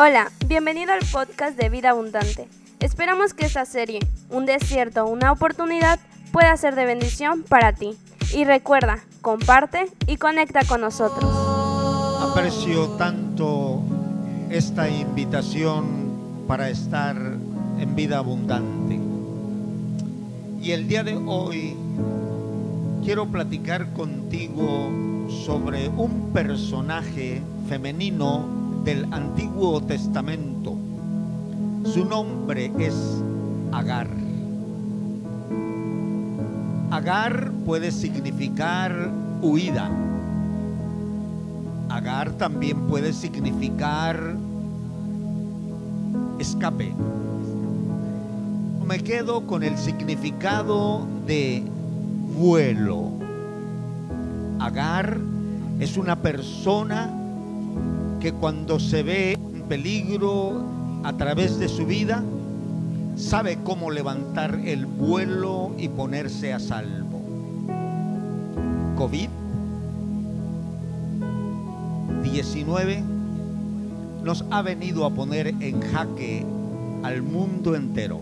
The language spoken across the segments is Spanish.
Hola, bienvenido al podcast de Vida Abundante. Esperamos que esta serie, Un desierto, una oportunidad, pueda ser de bendición para ti. Y recuerda, comparte y conecta con nosotros. Aprecio tanto esta invitación para estar en vida abundante. Y el día de hoy quiero platicar contigo sobre un personaje femenino del Antiguo Testamento. Su nombre es Agar. Agar puede significar huida. Agar también puede significar escape. Me quedo con el significado de vuelo. Agar es una persona que cuando se ve en peligro a través de su vida, sabe cómo levantar el vuelo y ponerse a salvo. COVID 19 nos ha venido a poner en jaque al mundo entero.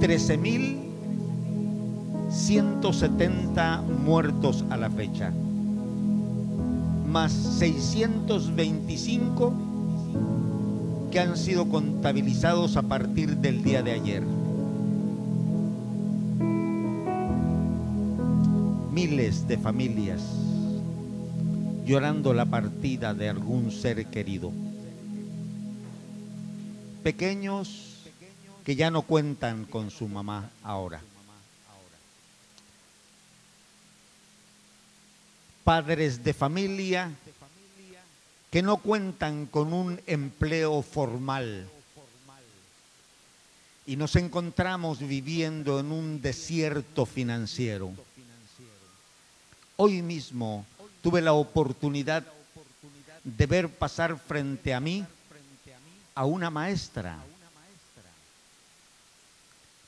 13.170 muertos a la fecha, más 625 que han sido contabilizados a partir del día de ayer. Miles de familias llorando la partida de algún ser querido. Pequeños que ya no cuentan con su mamá ahora. Padres de familia que no cuentan con un empleo formal. Y nos encontramos viviendo en un desierto financiero. Hoy mismo tuve la oportunidad de ver pasar frente a mí a una maestra.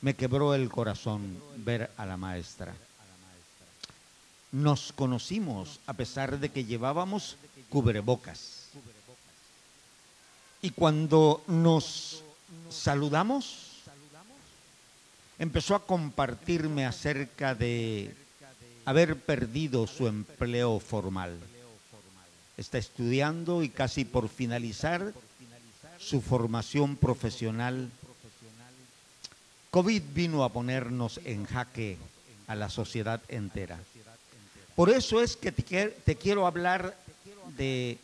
Me quebró el corazón ver a la maestra. Nos conocimos a pesar de que llevábamos cubrebocas. Y cuando nos saludamos, empezó a compartirme acerca de haber perdido su empleo formal. Está estudiando y casi por finalizar su formación profesional. COVID vino a ponernos en jaque a la sociedad entera. Por eso es que te, quiero hablar de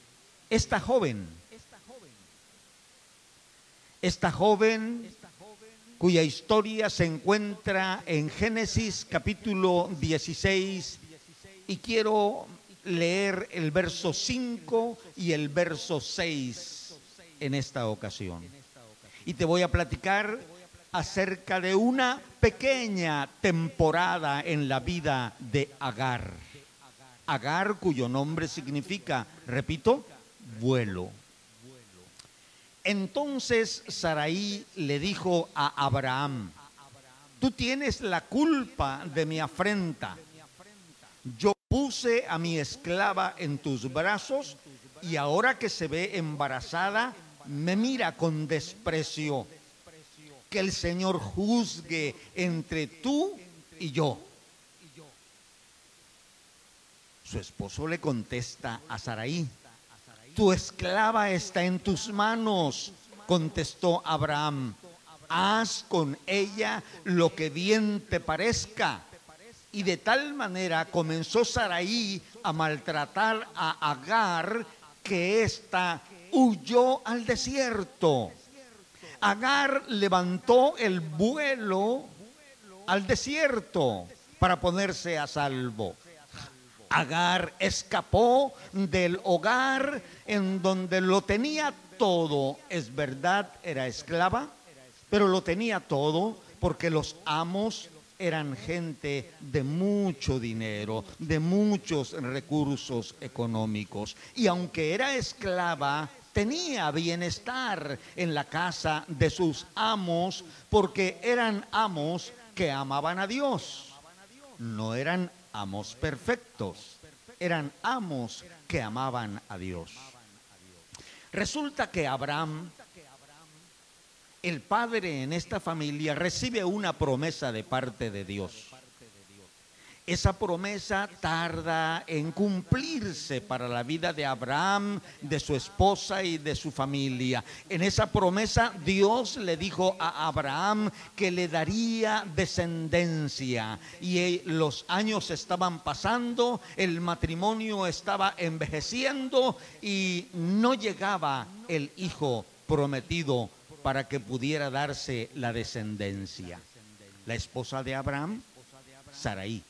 esta joven. Esta joven cuya historia se encuentra en Génesis capítulo 16 y quiero leer el verso 5 y el verso 6 en esta ocasión. Y te voy a platicar acerca de una pequeña temporada en la vida de Agar. Agar cuyo nombre significa, repito, vuelo. Entonces Saraí le dijo a Abraham, tú tienes la culpa de mi afrenta. Yo puse a mi esclava en tus brazos y ahora que se ve embarazada, me mira con desprecio. Que el Señor juzgue entre tú y yo. Su esposo le contesta a Saraí, tu esclava está en tus manos, contestó Abraham. Haz con ella lo que bien te parezca. Y de tal manera comenzó Saraí a maltratar a Agar que ésta huyó al desierto. Agar levantó el vuelo al desierto para ponerse a salvo. Agar escapó del hogar en donde lo tenía todo. Es verdad, era esclava, pero lo tenía todo porque los amos eran gente de mucho dinero, de muchos recursos económicos. Y aunque era esclava, tenía bienestar en la casa de sus amos porque eran amos que amaban a Dios. No eran amos perfectos, eran amos que amaban a Dios. Resulta que Abraham, el padre en esta familia, recibe una promesa de parte de Dios esa promesa tarda en cumplirse para la vida de Abraham, de su esposa y de su familia. En esa promesa Dios le dijo a Abraham que le daría descendencia y los años estaban pasando, el matrimonio estaba envejeciendo y no llegaba el hijo prometido para que pudiera darse la descendencia. La esposa de Abraham, Saraí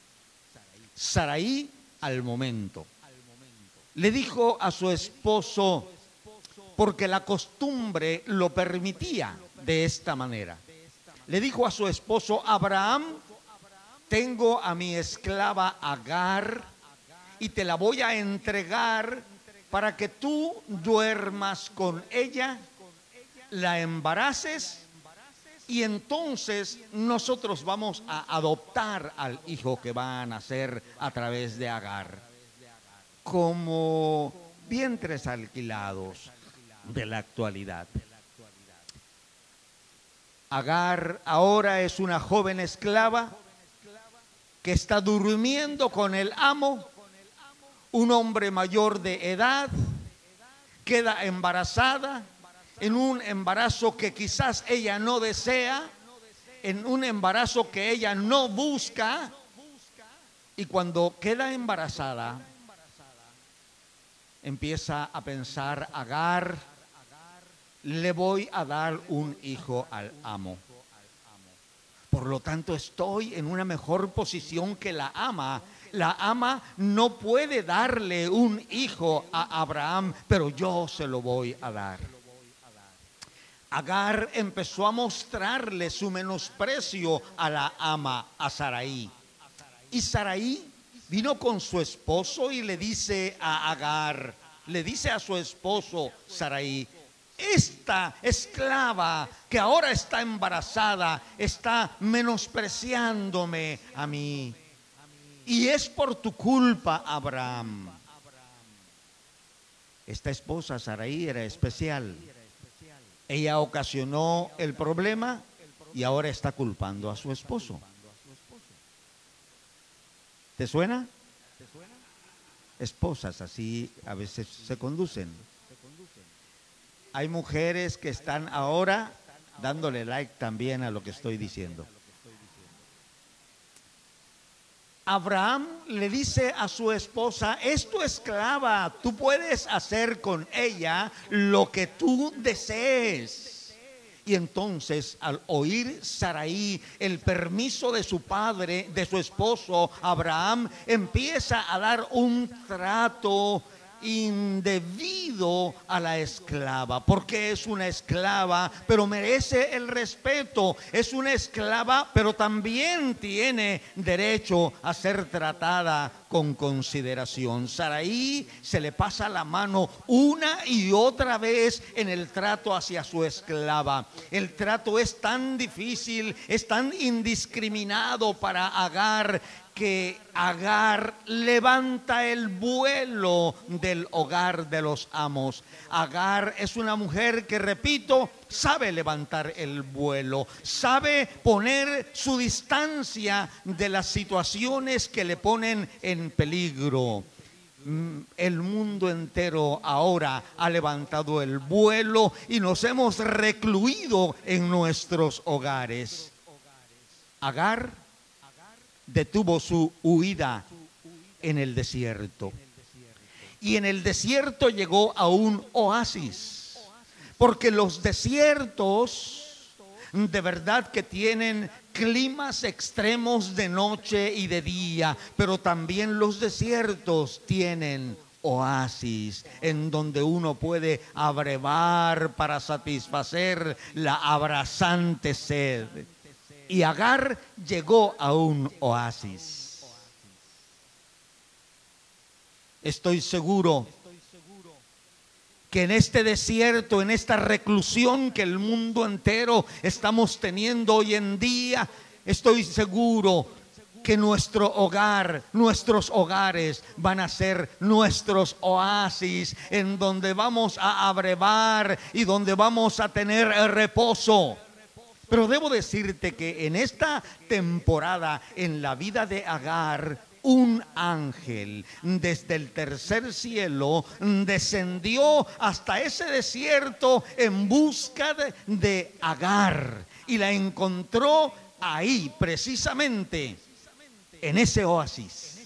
Saraí al momento. Le dijo a su esposo, porque la costumbre lo permitía de esta manera. Le dijo a su esposo, Abraham, tengo a mi esclava Agar y te la voy a entregar para que tú duermas con ella, la embaraces y entonces nosotros vamos a adoptar al hijo que va a nacer a través de Agar como vientres alquilados de la actualidad. Agar ahora es una joven esclava que está durmiendo con el amo, un hombre mayor de edad, queda embarazada en un embarazo que quizás ella no desea, en un embarazo que ella no busca, y cuando queda embarazada, empieza a pensar, Agar, le voy a dar un hijo al amo. Por lo tanto, estoy en una mejor posición que la ama. La ama no puede darle un hijo a Abraham, pero yo se lo voy a dar. Agar empezó a mostrarle su menosprecio a la ama, a Saraí. Y Saraí vino con su esposo y le dice a Agar, le dice a su esposo Saraí, esta esclava que ahora está embarazada está menospreciándome a mí. Y es por tu culpa, Abraham. Esta esposa, Saraí, era especial ella ocasionó el problema y ahora está culpando a su esposo. ¿Te suena? Esposas así a veces se conducen. Hay mujeres que están ahora dándole like también a lo que estoy diciendo. Abraham le dice a su esposa, es tu esclava, tú puedes hacer con ella lo que tú desees. Y entonces al oír Saraí el permiso de su padre, de su esposo Abraham, empieza a dar un trato indebido a la esclava, porque es una esclava, pero merece el respeto. Es una esclava, pero también tiene derecho a ser tratada con consideración. Saraí se le pasa la mano una y otra vez en el trato hacia su esclava. El trato es tan difícil, es tan indiscriminado para Agar que Agar levanta el vuelo del hogar de los amos. Agar es una mujer que, repito, sabe levantar el vuelo, sabe poner su distancia de las situaciones que le ponen en peligro. Mm, el mundo entero ahora ha levantado el vuelo y nos hemos recluido en nuestros hogares. Agar detuvo su huida en el desierto. Y en el desierto llegó a un oasis, porque los desiertos de verdad que tienen climas extremos de noche y de día, pero también los desiertos tienen oasis en donde uno puede abrevar para satisfacer la abrasante sed y Agar llegó a un oasis. Estoy seguro que en este desierto, en esta reclusión que el mundo entero estamos teniendo hoy en día, estoy seguro que nuestro hogar, nuestros hogares van a ser nuestros oasis en donde vamos a abrevar y donde vamos a tener reposo. Pero debo decirte que en esta temporada en la vida de Agar, un ángel desde el tercer cielo descendió hasta ese desierto en busca de, Agar y la encontró ahí precisamente en ese oasis.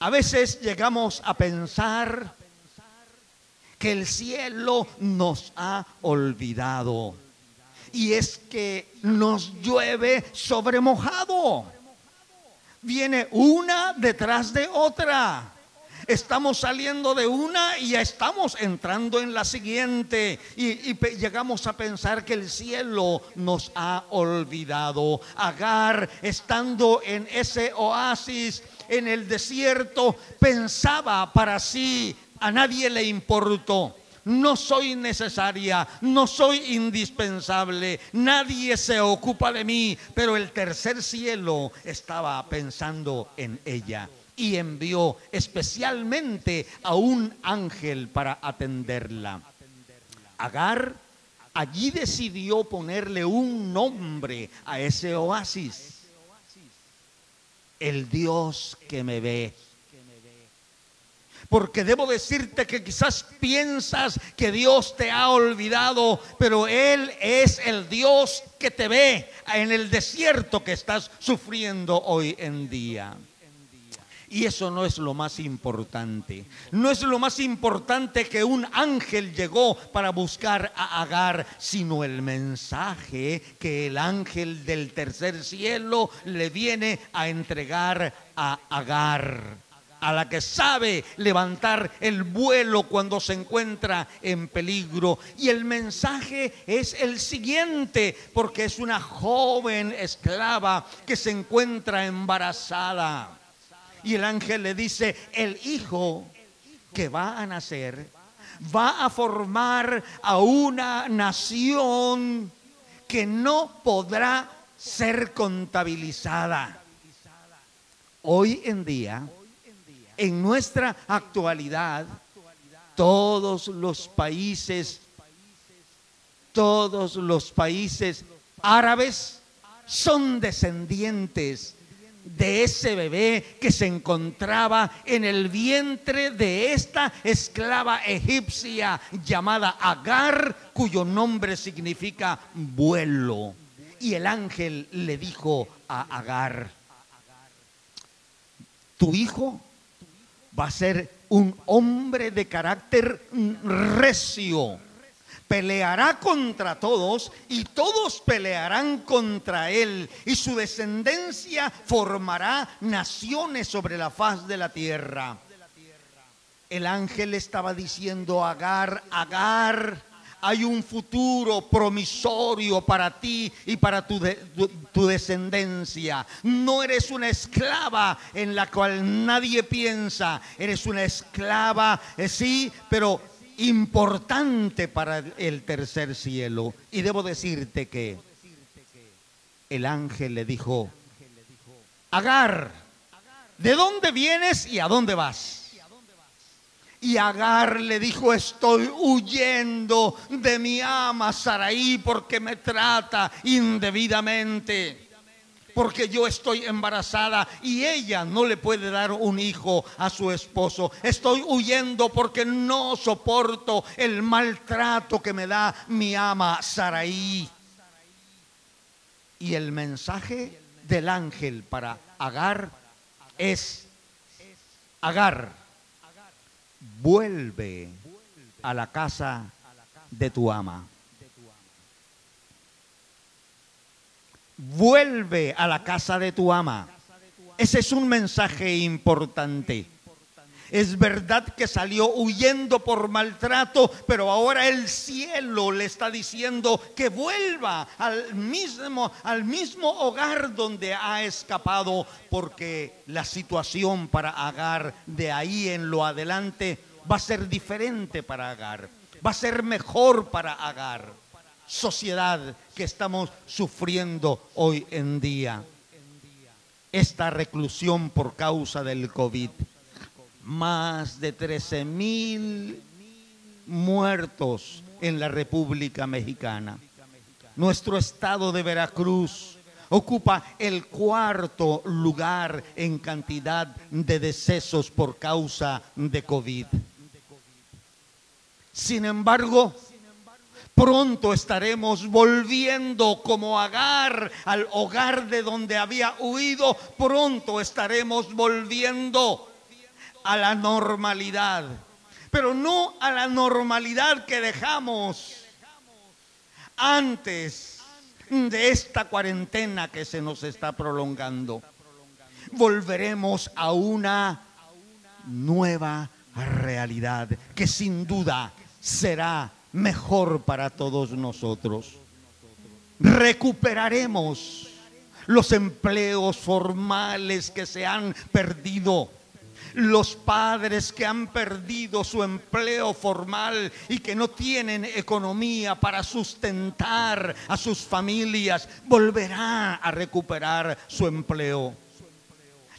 A veces llegamos a pensar que el cielo nos ha olvidado. Y es que nos llueve sobre mojado. Viene una detrás de otra. Estamos saliendo de una y ya estamos entrando en la siguiente. Y, llegamos a pensar que el cielo nos ha olvidado. Agar, estando en ese oasis, en el desierto, pensaba para sí, a nadie le importó. No soy necesaria, no soy indispensable, nadie se ocupa de mí, pero el tercer cielo estaba pensando en ella y envió especialmente a un ángel para atenderla. Agar allí decidió ponerle un nombre a ese oasis. El Dios que me ve. Porque debo decirte que quizás piensas que Dios te ha olvidado, pero Él es el Dios que te ve en el desierto que estás sufriendo hoy en día. Y eso no es lo más importante. No es lo más importante que un ángel llegó para buscar a Agar, sino el mensaje que el ángel del tercer cielo le viene a entregar a Agar a la que sabe levantar el vuelo cuando se encuentra en peligro. Y el mensaje es el siguiente, porque es una joven esclava que se encuentra embarazada. Y el ángel le dice, el hijo que va a nacer va a formar a una nación que no podrá ser contabilizada. Hoy en día, en nuestra actualidad, todos los países, todos los países árabes son descendientes de ese bebé que se encontraba en el vientre de esta esclava egipcia llamada Agar, cuyo nombre significa vuelo. Y el ángel le dijo a Agar, tu hijo va a ser un hombre de carácter recio peleará contra todos y todos pelearán contra él y su descendencia formará naciones sobre la faz de la tierra. El ángel estaba diciendo, Agar, Agar, hay un futuro promisorio para ti y para tu, descendencia. No eres una esclava en la cual nadie piensa, eres una esclava, eh, sí, pero importante para el tercer cielo. Y debo decirte que el ángel le dijo, Agar, ¿de dónde vienes y a dónde vas? Y Agar le dijo, estoy huyendo de mi ama Saraí porque me trata indebidamente porque yo estoy embarazada y ella no le puede dar un hijo a su esposo. Estoy huyendo porque no soporto el maltrato que me da mi ama Saraí. Y el mensaje del ángel para Agar es, Agar, vuelve a la casa de tu ama. vuelve a la casa de tu ama. Ese es un mensaje importante. Es verdad que salió huyendo por maltrato, pero ahora el cielo le está diciendo que vuelva al mismo, al mismo hogar donde ha escapado, porque la situación para Agar de ahí en lo adelante va a ser diferente para Agar, va a ser mejor para Agar sociedad que estamos sufriendo hoy en día. esta reclusión por causa del COVID. Más de 13 mil muertos en la República Mexicana. Nuestro estado de Veracruz ocupa el cuarto lugar en cantidad de decesos por causa de COVID. Sin embargo, pronto estaremos volviendo como Agar al hogar de donde había huido, pronto estaremos volviendo a la normalidad, pero no a la normalidad que dejamos antes de esta cuarentena que se nos está prolongando. Volveremos a una nueva realidad que sin duda será mejor para todos nosotros. Recuperaremos los empleos formales que se han perdido los padres que han perdido su empleo formal y que no tienen economía para sustentar a sus familias, volverá a recuperar su empleo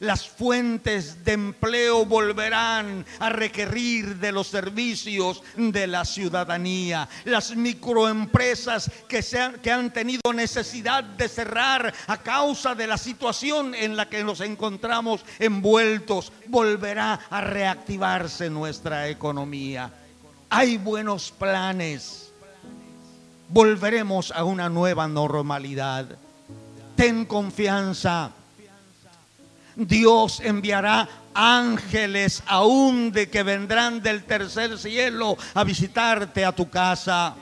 las fuentes de empleo volverán a requerir de los servicios de la ciudadanía. Las microempresas que, que han tenido necesidad de cerrar a causa de la situación en la que nos encontramos envueltos, volverá a reactivarse nuestra economía. Hay buenos planes. Volveremos a una nueva normalidad. Ten confianza Dios enviará ángeles aún de que vendrán del tercer cielo a visitarte a tu casa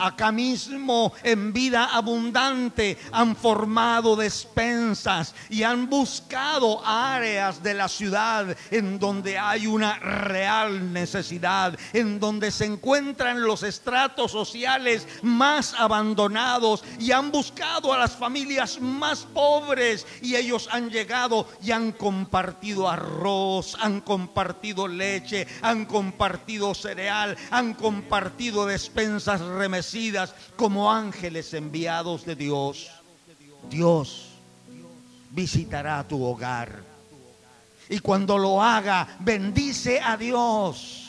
acá mismo en vida abundante han formado despensas y han buscado áreas de la ciudad en donde hay una real necesidad, en donde se encuentran los estratos sociales más abandonados y han buscado a las familias más pobres. Y ellos han llegado y han compartido arroz, han compartido leche, han compartido cereal, han compartido despensas remesas como ángeles enviados de Dios. Dios visitará tu hogar. Y cuando lo haga, bendice a Dios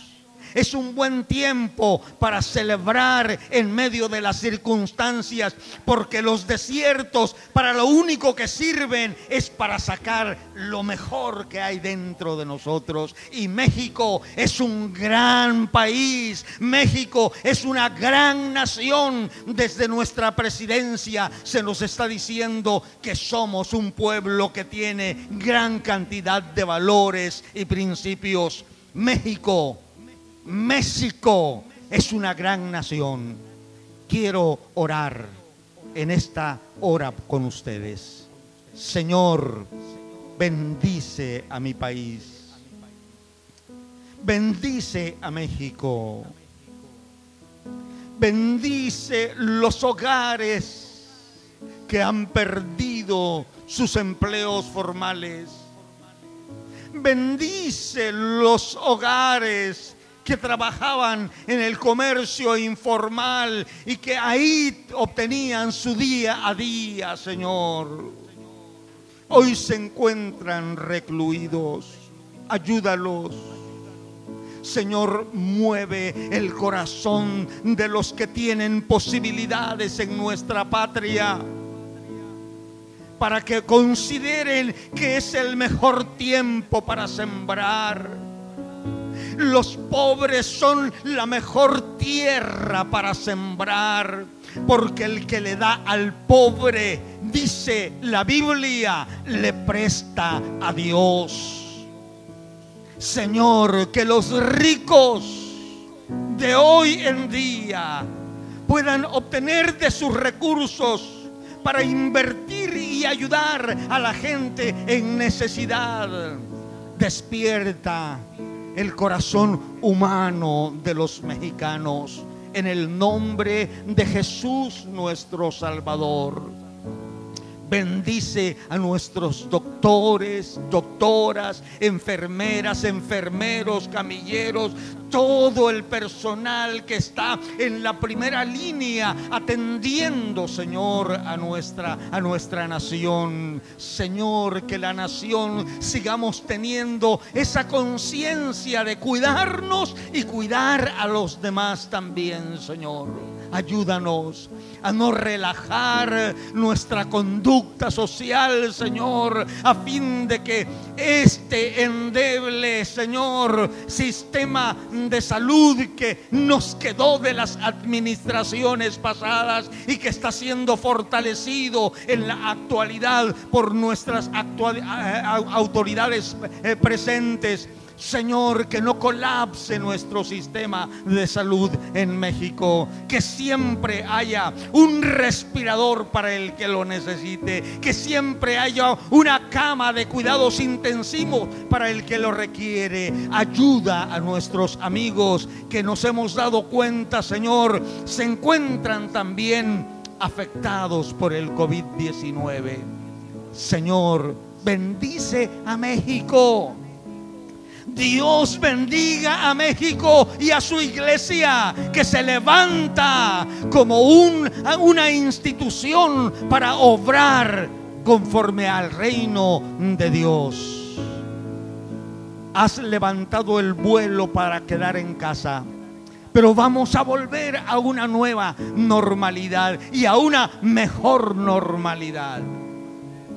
es un buen tiempo para celebrar en medio de las circunstancias, porque los desiertos para lo único que sirven es para sacar lo mejor que hay dentro de nosotros. Y México es un gran país, México es una gran nación. Desde nuestra presidencia se nos está diciendo que somos un pueblo que tiene gran cantidad de valores y principios. México México es una gran nación. Quiero orar en esta hora con ustedes. Señor, bendice a mi país. Bendice a México. Bendice los hogares que han perdido sus empleos formales. Bendice los hogares que trabajaban en el comercio informal y que ahí obtenían su día a día, Señor. Hoy se encuentran recluidos. Ayúdalos. Señor, mueve el corazón de los que tienen posibilidades en nuestra patria para que consideren que es el mejor tiempo para sembrar los pobres son la mejor tierra para sembrar, porque el que le da al pobre, dice la Biblia, le presta a Dios. Señor, que los ricos de hoy en día puedan obtener de sus recursos para invertir y ayudar a la gente en necesidad. Despierta el corazón humano de los mexicanos en el nombre de Jesús nuestro Salvador. Bendice a nuestros doctores, doctoras, enfermeras, enfermeros, camilleros, todo el personal que está en la primera línea atendiendo, Señor, a nuestra, a nuestra nación. Señor, que la nación sigamos teniendo esa conciencia de cuidarnos y cuidar a los demás también, Señor. Ayúdanos a no relajar nuestra conducta social, Señor, a fin de que este endeble, Señor, sistema de salud que nos quedó de las administraciones pasadas y que está siendo fortalecido en la actualidad por nuestras eh, autoridades eh, presentes Señor, que no colapse nuestro sistema de salud en México, que siempre haya un respirador para el que lo necesite, que siempre haya una cama de cuidados intensivos para el que lo requiere. Ayuda a nuestros amigos que nos hemos dado cuenta, Señor, se encuentran también afectados por el COVID-19. Señor, bendice a México. Dios bendiga a México y a su iglesia que se levanta como una institución para obrar conforme al reino de Dios. Has levantado el vuelo para quedar en casa. Pero vamos a volver a una nueva normalidad y a una mejor normalidad.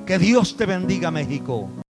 Que Dios te bendiga México.